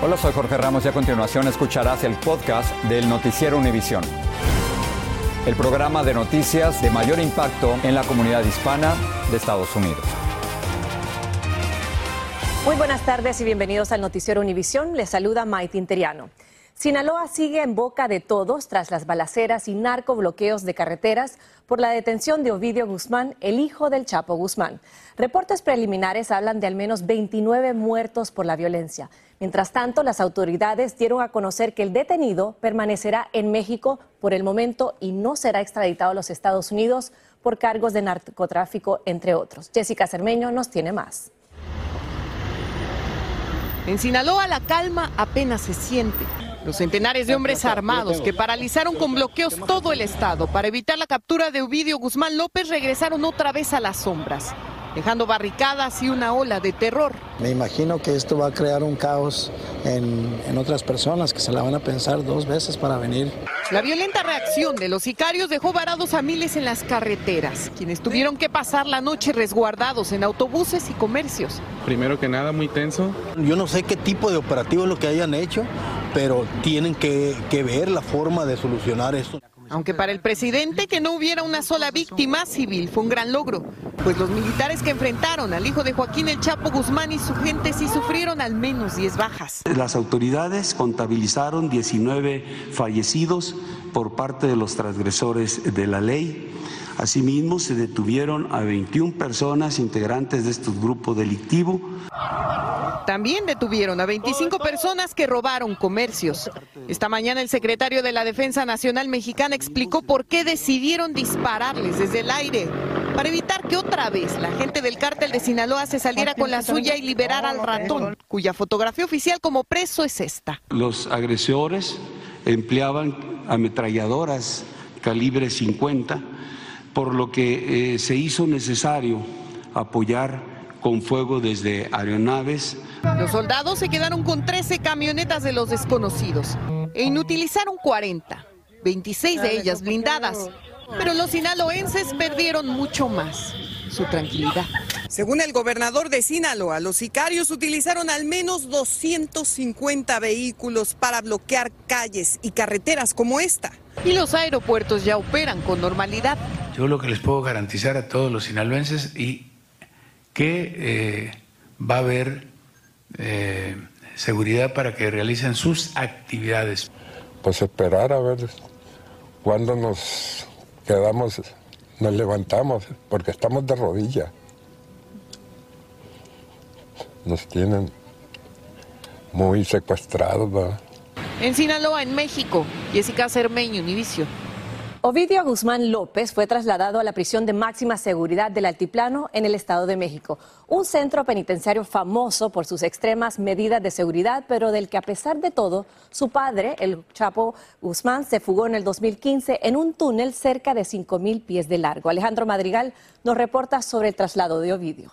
Hola, soy Jorge Ramos y a continuación escucharás el podcast del Noticiero Univisión. El programa de noticias de mayor impacto en la comunidad hispana de Estados Unidos. Muy buenas tardes y bienvenidos al Noticiero Univisión. Les saluda Maite Interiano. Sinaloa sigue en boca de todos tras las balaceras y narcobloqueos de carreteras por la detención de Ovidio Guzmán, el hijo del Chapo Guzmán. Reportes preliminares hablan de al menos 29 muertos por la violencia. Mientras tanto, las autoridades dieron a conocer que el detenido permanecerá en México por el momento y no será extraditado a los Estados Unidos por cargos de narcotráfico, entre otros. Jessica Cermeño nos tiene más. En Sinaloa la calma apenas se siente. Los centenares de hombres armados que paralizaron con bloqueos todo el estado para evitar la captura de Ovidio Guzmán López regresaron otra vez a las sombras, dejando barricadas y una ola de terror. Me imagino que esto va a crear un caos en, en otras personas que se la van a pensar dos veces para venir. La violenta reacción de los sicarios dejó varados a miles en las carreteras, quienes tuvieron que pasar la noche resguardados en autobuses y comercios. Primero que nada, muy tenso. Yo no sé qué tipo de operativo es lo que hayan hecho, pero tienen que, que ver la forma de solucionar esto. Aunque para el presidente que no hubiera una sola víctima civil fue un gran logro, pues los militares que enfrentaron al hijo de Joaquín el Chapo Guzmán y su gente sí sufrieron al menos 10 bajas. Las autoridades contabilizaron 19 fallecidos por parte de los transgresores de la ley. Asimismo, se detuvieron a 21 personas integrantes de este grupo delictivo. También detuvieron a 25 personas que robaron comercios. Esta mañana el secretario de la Defensa Nacional Mexicana explicó por qué decidieron dispararles desde el aire para evitar que otra vez la gente del cártel de Sinaloa se saliera con la suya y liberara al ratón, cuya fotografía oficial como preso es esta. Los agresores empleaban ametralladoras calibre 50, por lo que eh, se hizo necesario apoyar con fuego desde aeronaves. Los soldados se quedaron con 13 camionetas de los desconocidos e inutilizaron 40, 26 de ellas blindadas. Pero los sinaloenses perdieron mucho más, su tranquilidad. Según el gobernador de Sinaloa, los sicarios utilizaron al menos 250 vehículos para bloquear calles y carreteras como esta. Y los aeropuertos ya operan con normalidad. Yo lo que les puedo garantizar a todos los sinaloenses y que eh, va a haber eh, seguridad para que realicen sus actividades. Pues esperar a ver cuándo nos quedamos, nos levantamos, porque estamos de rodillas. Nos tienen muy secuestrados. ¿verdad? En Sinaloa, en México, Jessica Cermeño, Univision. Ovidio Guzmán López fue trasladado a la prisión de máxima seguridad del Altiplano en el Estado de México, un centro penitenciario famoso por sus extremas medidas de seguridad, pero del que a pesar de todo, su padre, el Chapo Guzmán, se fugó en el 2015 en un túnel cerca de 5.000 pies de largo. Alejandro Madrigal nos reporta sobre el traslado de Ovidio.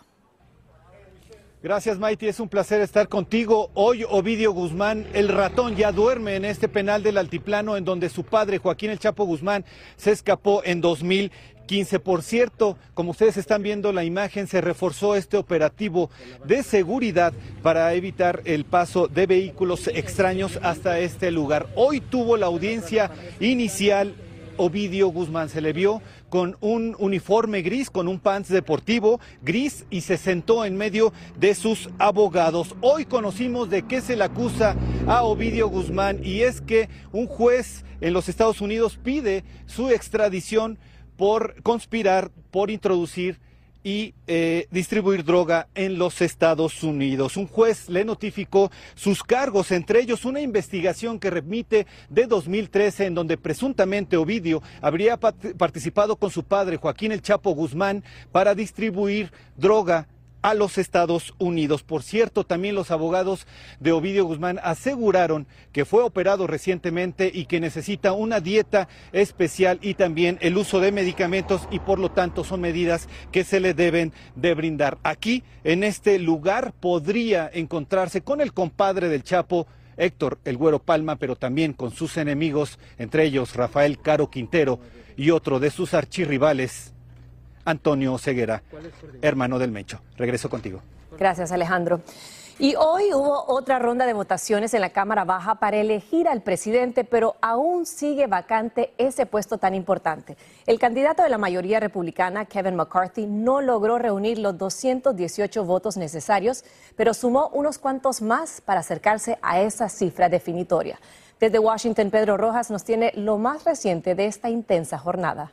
Gracias, Maiti. Es un placer estar contigo. Hoy Ovidio Guzmán, el ratón, ya duerme en este penal del Altiplano, en donde su padre, Joaquín El Chapo Guzmán, se escapó en 2015. Por cierto, como ustedes están viendo la imagen, se reforzó este operativo de seguridad para evitar el paso de vehículos extraños hasta este lugar. Hoy tuvo la audiencia inicial Ovidio Guzmán. Se le vio con un uniforme gris, con un pants deportivo gris y se sentó en medio de sus abogados. Hoy conocimos de qué se le acusa a Ovidio Guzmán y es que un juez en los Estados Unidos pide su extradición por conspirar, por introducir y eh, distribuir droga en los Estados Unidos. Un juez le notificó sus cargos, entre ellos una investigación que remite de 2013 en donde presuntamente Ovidio habría participado con su padre Joaquín El Chapo Guzmán para distribuir droga a los Estados Unidos. Por cierto, también los abogados de Ovidio Guzmán aseguraron que fue operado recientemente y que necesita una dieta especial y también el uso de medicamentos y por lo tanto son medidas que se le deben de brindar. Aquí, en este lugar, podría encontrarse con el compadre del Chapo, Héctor El Güero Palma, pero también con sus enemigos, entre ellos Rafael Caro Quintero y otro de sus archirrivales, Antonio Ceguera, hermano del Mecho. Regreso contigo. Gracias, Alejandro. Y hoy hubo otra ronda de votaciones en la Cámara Baja para elegir al presidente, pero aún sigue vacante ese puesto tan importante. El candidato de la mayoría republicana, Kevin McCarthy, no logró reunir los 218 votos necesarios, pero sumó unos cuantos más para acercarse a esa cifra definitoria. Desde Washington, Pedro Rojas nos tiene lo más reciente de esta intensa jornada.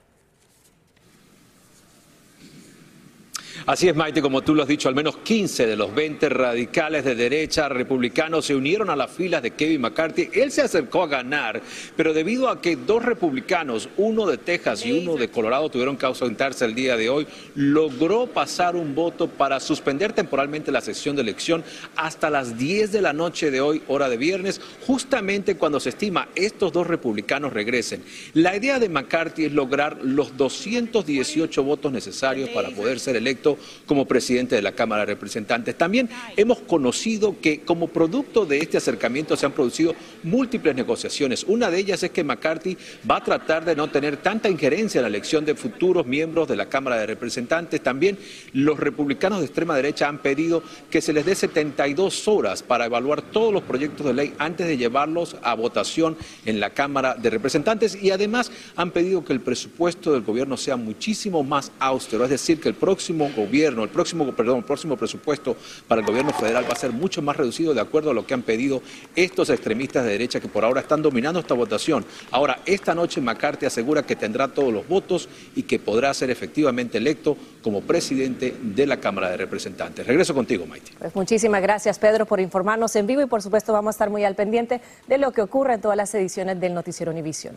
Así es, Maite, como tú lo has dicho, al menos 15 de los 20 radicales de derecha republicanos se unieron a las filas de Kevin McCarthy. Él se acercó a ganar, pero debido a que dos republicanos, uno de Texas y uno de Colorado, tuvieron que ausentarse el día de hoy, logró pasar un voto para suspender temporalmente la sesión de elección hasta las 10 de la noche de hoy, hora de viernes, justamente cuando se estima estos dos republicanos regresen. La idea de McCarthy es lograr los 218 votos necesarios para poder ser electo como presidente de la Cámara de Representantes. También hemos conocido que como producto de este acercamiento se han producido múltiples negociaciones. Una de ellas es que McCarthy va a tratar de no tener tanta injerencia en la elección de futuros miembros de la Cámara de Representantes. También los republicanos de extrema derecha han pedido que se les dé 72 horas para evaluar todos los proyectos de ley antes de llevarlos a votación en la Cámara de Representantes y además han pedido que el presupuesto del gobierno sea muchísimo más austero, es decir, que el próximo gobierno, el próximo, perdón, próximo presupuesto para el gobierno federal va a ser mucho más reducido de acuerdo a lo que han pedido estos extremistas de derecha que por ahora están dominando esta votación. Ahora, esta noche McCarthy asegura que tendrá todos los votos y que podrá ser efectivamente electo como presidente de la Cámara de Representantes. Regreso contigo, Maite. Pues muchísimas gracias, Pedro, por informarnos en vivo y por supuesto vamos a estar muy al pendiente de lo que ocurre en todas las ediciones del Noticiero Univisión.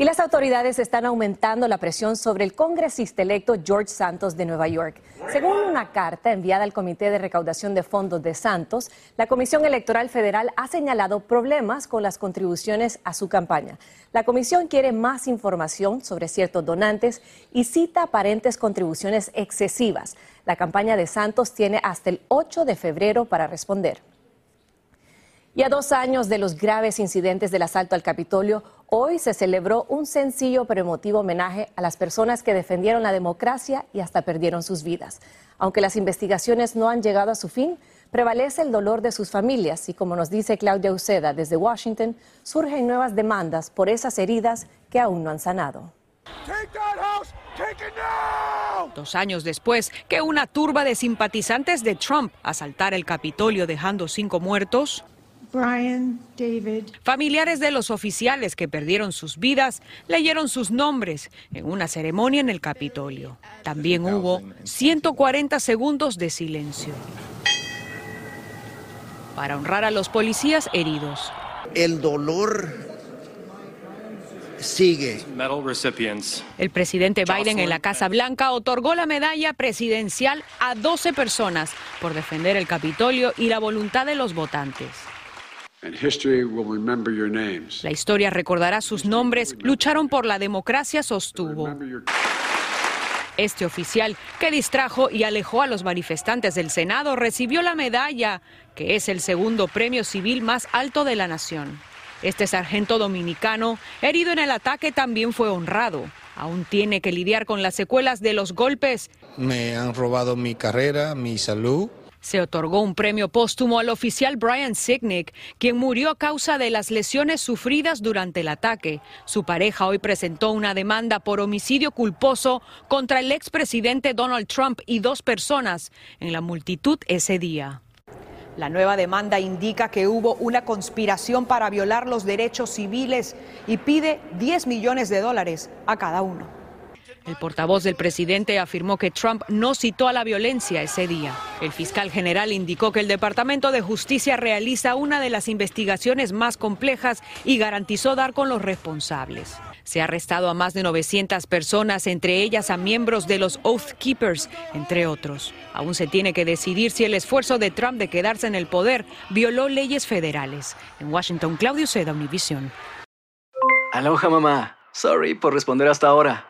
Y las autoridades están aumentando la presión sobre el congresista electo George Santos de Nueva York. Según una carta enviada al Comité de Recaudación de Fondos de Santos, la Comisión Electoral Federal ha señalado problemas con las contribuciones a su campaña. La comisión quiere más información sobre ciertos donantes y cita aparentes contribuciones excesivas. La campaña de Santos tiene hasta el 8 de febrero para responder. Y a dos años de los graves incidentes del asalto al Capitolio, hoy se celebró un sencillo pero emotivo homenaje a las personas que defendieron la democracia y hasta perdieron sus vidas. Aunque las investigaciones no han llegado a su fin, prevalece el dolor de sus familias y como nos dice Claudia Uceda desde Washington, surgen nuevas demandas por esas heridas que aún no han sanado. Dos años después que una turba de simpatizantes de Trump asaltara el Capitolio dejando cinco muertos, Brian, David. Familiares de los oficiales que perdieron sus vidas leyeron sus nombres en una ceremonia en el Capitolio. También hubo 140 segundos de silencio para honrar a los policías heridos. El dolor sigue. El presidente Biden en la Casa Blanca otorgó la medalla presidencial a 12 personas por defender el Capitolio y la voluntad de los votantes. La historia recordará sus nombres, lucharon por la democracia, sostuvo. Este oficial, que distrajo y alejó a los manifestantes del Senado, recibió la medalla, que es el segundo premio civil más alto de la nación. Este sargento dominicano, herido en el ataque, también fue honrado. Aún tiene que lidiar con las secuelas de los golpes. Me han robado mi carrera, mi salud Se otorgó un premio póstumo al oficial Brian Sicknick, quien murió a causa de las lesiones sufridas durante el ataque. Su pareja hoy presentó una demanda por homicidio culposo contra el expresidente Donald Trump y dos personas en la multitud ese día. La nueva demanda indica que hubo una conspiración para violar los derechos civiles y pide 10 millones de dólares a cada uno. El portavoz del presidente afirmó que Trump no citó a la violencia ese día. El fiscal general indicó que el Departamento de Justicia realiza una de las investigaciones más complejas y garantizó dar con los responsables. Se ha arrestado a más de 900 personas, entre ellas a miembros de los Oath Keepers, entre otros. Aún se tiene que decidir si el esfuerzo de Trump de quedarse en el poder violó leyes federales. En Washington, Claudio Seda, Univision. Aloha, mamá. Sorry por responder hasta ahora.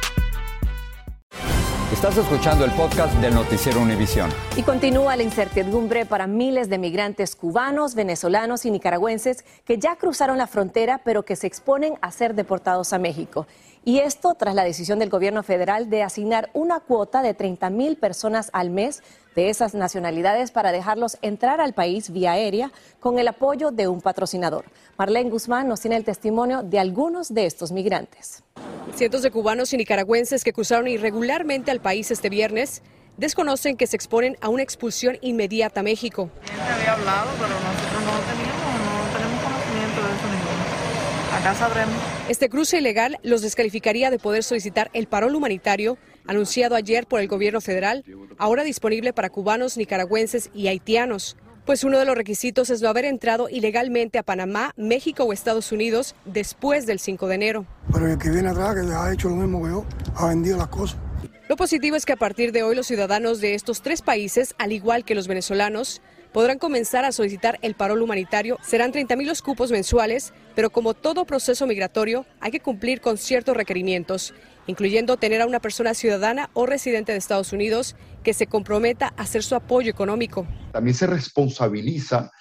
Estás escuchando el podcast del Noticiero Univisión. Y continúa la incertidumbre para miles de migrantes cubanos, venezolanos y nicaragüenses que ya cruzaron la frontera pero que se exponen a ser deportados a México. Y esto tras la decisión del gobierno federal de asignar una cuota de 30 mil personas al mes de esas nacionalidades para dejarlos entrar al país vía aérea con el apoyo de un patrocinador. Marlene Guzmán nos tiene el testimonio de algunos de estos migrantes. Cientos de cubanos y nicaragüenses que cruzaron irregularmente al país este viernes desconocen que se exponen a una expulsión inmediata a México. había hablado, pero nosotros no teníamos, no tenemos conocimiento de eso ninguno. Acá sabremos. Este cruce ilegal los descalificaría de poder solicitar el parol humanitario anunciado ayer por el gobierno federal, ahora disponible para cubanos, nicaragüenses y haitianos pues uno de los requisitos es no haber entrado ilegalmente a Panamá, México o Estados Unidos después del 5 de enero. Pero el que viene atrás, que ha hecho lo mismo que yo, ha vendido las cosas. Lo positivo es que a partir de hoy los ciudadanos de estos tres países, al igual que los venezolanos, podrán comenzar a solicitar el parol humanitario. Serán 30.000 los cupos mensuales, pero como todo proceso migratorio, hay que cumplir con ciertos requerimientos incluyendo tener a una persona ciudadana o residente de Estados Unidos que se comprometa a hacer su apoyo económico. También se responsabiliza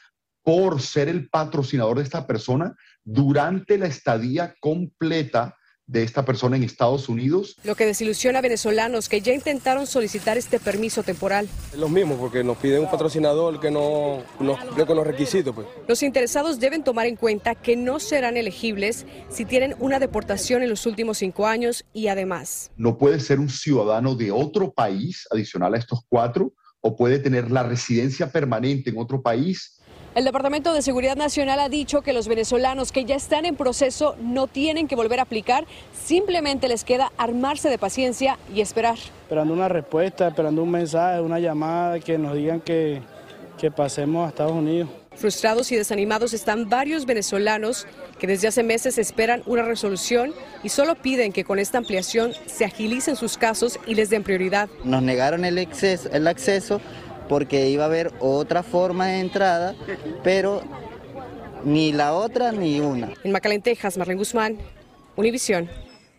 por ser el patrocinador de esta persona durante la estadía completa de esta persona en Estados Unidos. Lo que desilusiona a venezolanos que ya intentaron solicitar este permiso temporal. Es lo mismo, porque nos piden un patrocinador que no nos cumple con los requisitos. Pues. Los interesados deben tomar en cuenta que no serán elegibles si tienen una deportación en los últimos cinco años y además. No puede ser un ciudadano de otro país adicional a estos cuatro o puede tener la residencia permanente en otro país el Departamento de Seguridad Nacional ha dicho que los venezolanos que ya están en proceso no tienen que volver a aplicar, simplemente les queda armarse de paciencia y esperar. Esperando una respuesta, esperando un mensaje, una llamada que nos digan que, que pasemos a Estados Unidos. Frustrados y desanimados están varios venezolanos que desde hace meses esperan una resolución y solo piden que con esta ampliación se agilicen sus casos y les den prioridad. Nos negaron el, el acceso porque iba a haber otra forma de entrada, pero ni la otra ni una. En Macalén, Texas, Marlene Guzmán, Univisión.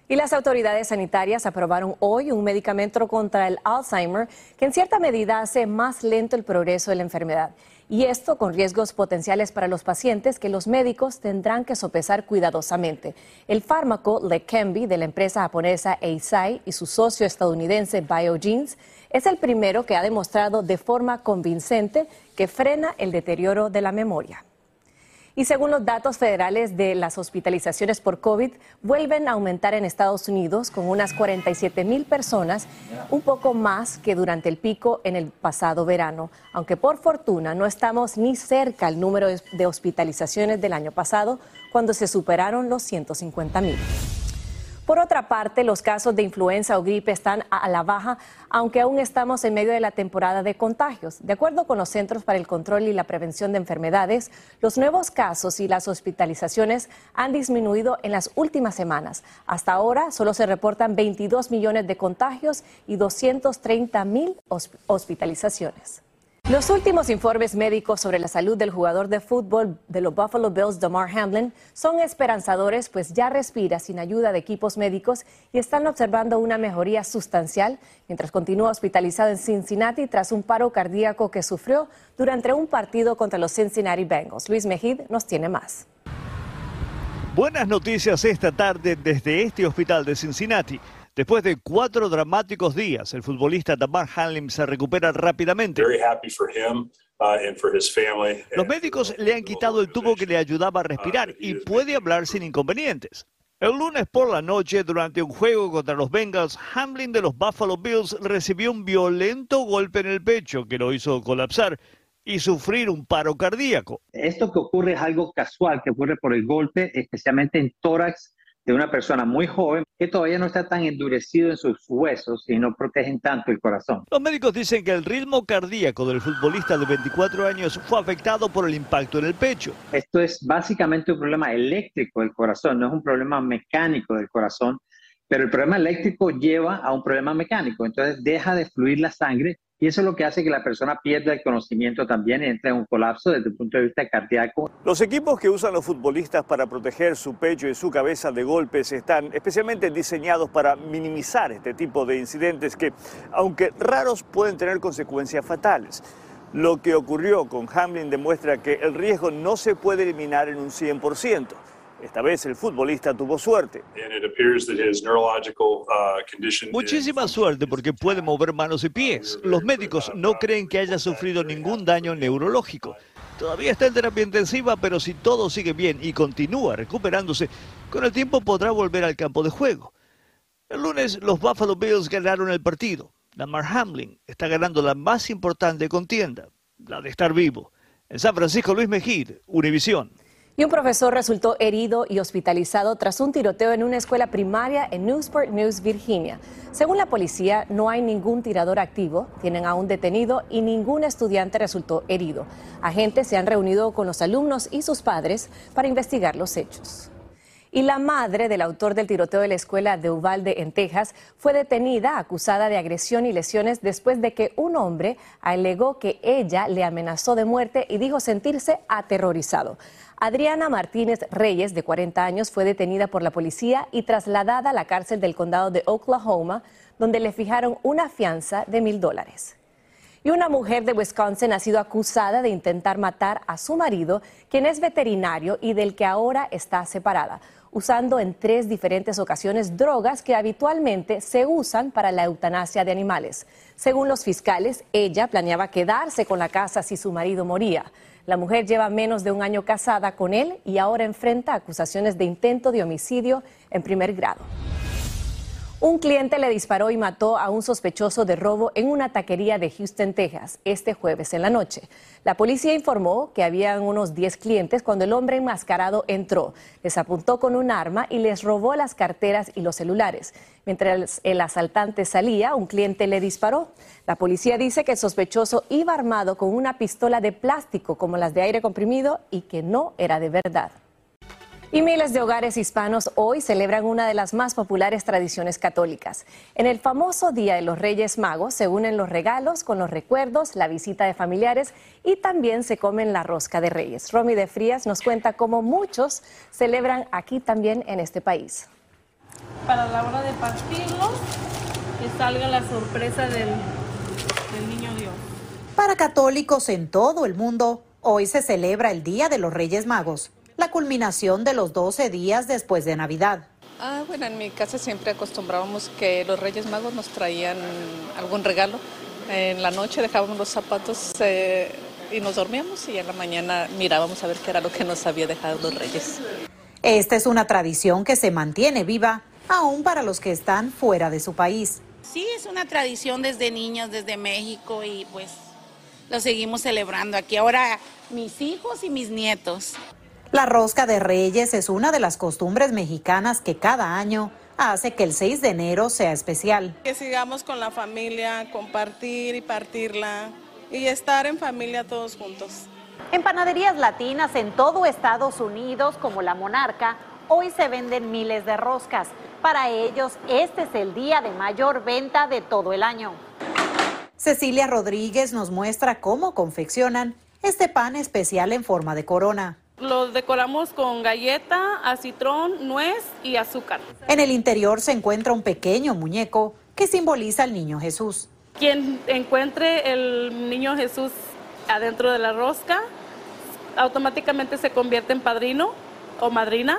Y las autoridades sanitarias aprobaron hoy un medicamento contra el Alzheimer que en cierta medida hace más lento el progreso de la enfermedad. Y esto con riesgos potenciales para los pacientes que los médicos tendrán que sopesar cuidadosamente. El fármaco Leqembi de la empresa japonesa Eisai y su socio estadounidense Biogenes es el primero que ha demostrado de forma convincente que frena el deterioro de la memoria. Y según los datos federales de las hospitalizaciones por COVID, vuelven a aumentar en Estados Unidos con unas 47 mil personas, un poco más que durante el pico en el pasado verano. Aunque por fortuna no estamos ni cerca al número de hospitalizaciones del año pasado, cuando se superaron los 150 mil. Por otra parte, los casos de influenza o gripe están a la baja, aunque aún estamos en medio de la temporada de contagios. De acuerdo con los Centros para el Control y la Prevención de Enfermedades, los nuevos casos y las hospitalizaciones han disminuido en las últimas semanas. Hasta ahora solo se reportan 22 millones de contagios y 230 mil hospitalizaciones. Los últimos informes médicos sobre la salud del jugador de fútbol de los Buffalo Bills, Damar Hamlin, son esperanzadores, pues ya respira sin ayuda de equipos médicos y están observando una mejoría sustancial mientras continúa hospitalizado en Cincinnati tras un paro cardíaco que sufrió durante un partido contra los Cincinnati Bengals. Luis Mejid nos tiene más. Buenas noticias esta tarde desde este hospital de Cincinnati. Después de cuatro dramáticos días, el futbolista Damar Hamlin se recupera rápidamente. Uh, Los médicos le han quitado el tubo que le ayudaba a respirar y puede hablar sin inconvenientes. El lunes por la noche, durante un juego contra los Bengals, Hamlin de los Buffalo Bills recibió un violento golpe en el pecho que lo hizo colapsar y sufrir un paro cardíaco. Esto que ocurre es algo casual, que ocurre por el golpe, especialmente en tórax de una persona muy joven que todavía no está tan endurecido en sus huesos y no protegen tanto el corazón. Los médicos dicen que el ritmo cardíaco del futbolista de 24 años fue afectado por el impacto en el pecho. Esto es básicamente un problema eléctrico del corazón, no es un problema mecánico del corazón, pero el problema eléctrico lleva a un problema mecánico, entonces deja de fluir la sangre y eso es lo que hace que la persona pierda el conocimiento también y entre en un colapso desde el punto de vista cardíaco. Los equipos que usan los futbolistas para proteger su pecho y su cabeza de golpes están especialmente diseñados para minimizar este tipo de incidentes que, aunque raros, pueden tener consecuencias fatales. Lo que ocurrió con Hamlin demuestra que el riesgo no se puede eliminar en un 100%. Esta vez el futbolista tuvo suerte. Uh, Muchísima suerte porque puede mover manos y pies. Los médicos no creen que haya sufrido ningún daño neurológico. Todavía está en terapia intensiva, pero si todo sigue bien y continúa recuperándose, con el tiempo podrá volver al campo de juego. El lunes los Buffalo Bills ganaron el partido. Lamar Hamlin está ganando la más importante contienda, la de estar vivo. En San Francisco, Luis Mejid, Univisión. Y un profesor resultó herido y hospitalizado tras un tiroteo en una escuela primaria en Newsport News, Virginia. Según la policía, no hay ningún tirador activo, tienen a un detenido y ningún estudiante resultó herido. Agentes se han reunido con los alumnos y sus padres para investigar los hechos. Y la madre del autor del tiroteo de la escuela de Uvalde en Texas fue detenida acusada de agresión y lesiones después de que un hombre alegó que ella le amenazó de muerte y dijo sentirse aterrorizado. Adriana Martínez Reyes, de 40 años, fue detenida por la policía y trasladada a la cárcel del condado de Oklahoma, donde le fijaron una fianza de mil dólares. Y una mujer de Wisconsin ha sido acusada de intentar matar a su marido, quien es veterinario y del que ahora está separada, usando en tres diferentes ocasiones drogas que habitualmente se usan para la eutanasia de animales. Según los fiscales, ella planeaba quedarse con la casa si su marido moría. La mujer lleva menos de un año casada con él y ahora enfrenta acusaciones de intento de homicidio en primer grado. Un cliente le disparó y mató a un sospechoso de robo en una taquería de Houston, Texas, este jueves en la noche. La policía informó que habían unos 10 clientes cuando el hombre enmascarado entró. Les apuntó con un arma y les robó las carteras y los celulares. Mientras el asaltante salía, un cliente le disparó. La policía dice que el sospechoso iba armado con una pistola de plástico como las de aire comprimido y que no era de verdad. Y miles de hogares hispanos hoy celebran una de las más populares tradiciones católicas. En el famoso Día de los Reyes Magos se unen los regalos con los recuerdos, la visita de familiares y también se comen la rosca de reyes. Romy de Frías nos cuenta cómo muchos celebran aquí también en este país. Para la hora de partirlos, que salga la sorpresa del, del niño Dios. Para católicos en todo el mundo, hoy se celebra el Día de los Reyes Magos la culminación de los 12 días después de Navidad. Ah, bueno, en mi casa siempre acostumbrábamos que los Reyes Magos nos traían algún regalo. En la noche dejábamos los zapatos eh, y nos dormíamos y en la mañana mirábamos a ver qué era lo que nos había dejado los reyes. Esta es una tradición que se mantiene viva aún para los que están fuera de su país. Sí, es una tradición desde niños, desde México y pues lo seguimos celebrando aquí. Ahora mis hijos y mis nietos. La rosca de reyes es una de las costumbres mexicanas que cada año hace que el 6 de enero sea especial. Que sigamos con la familia, compartir y partirla y estar en familia todos juntos. En panaderías latinas en todo Estados Unidos, como la Monarca, hoy se venden miles de roscas. Para ellos, este es el día de mayor venta de todo el año. Cecilia Rodríguez nos muestra cómo confeccionan este pan especial en forma de corona. Lo decoramos con galleta, acitrón, nuez y azúcar. En el interior se encuentra un pequeño muñeco que simboliza al niño Jesús. Quien encuentre el niño Jesús adentro de la rosca, automáticamente se convierte en padrino o madrina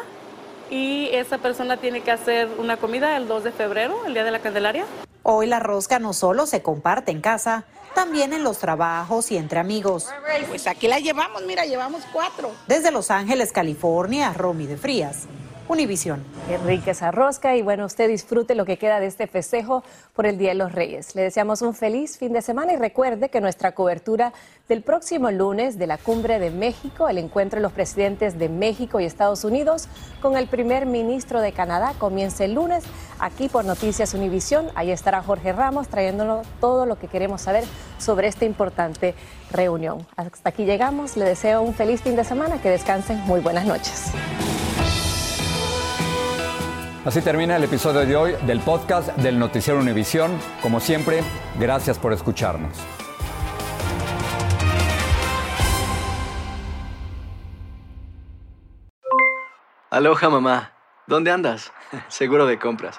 y esa persona tiene que hacer una comida el 2 de febrero, el día de la Candelaria. Hoy la rosca no solo se comparte en casa, también en los trabajos y entre amigos. Pues aquí la llevamos, mira, llevamos cuatro. Desde Los Ángeles, California, Romy de Frías. Univisión. Qué rica esa rosca y bueno, usted disfrute lo que queda de este festejo por el Día de los Reyes. Le deseamos un feliz fin de semana y recuerde que nuestra cobertura del próximo lunes de la Cumbre de México, el encuentro de los presidentes de México y Estados Unidos con el primer ministro de Canadá, comienza el lunes aquí por Noticias Univisión. Ahí estará Jorge Ramos trayéndonos todo lo que queremos saber sobre esta importante reunión. Hasta aquí llegamos. Le deseo un feliz fin de semana. Que descansen. Muy buenas noches. Así termina el episodio de hoy del podcast del Noticiero Univisión. Como siempre, gracias por escucharnos. Aloha mamá, ¿dónde andas? Seguro de compras.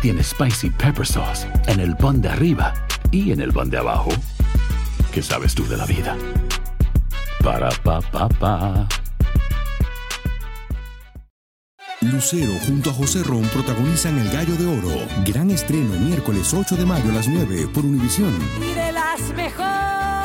tiene Spicy Pepper Sauce en el pan de arriba y en el pan de abajo, ¿qué sabes tú de la vida? Para, pa, pa, pa. Lucero junto a José Ron protagonizan El Gallo de Oro. Gran estreno miércoles 8 de mayo a las 9 por Univisión. Y de las mejores.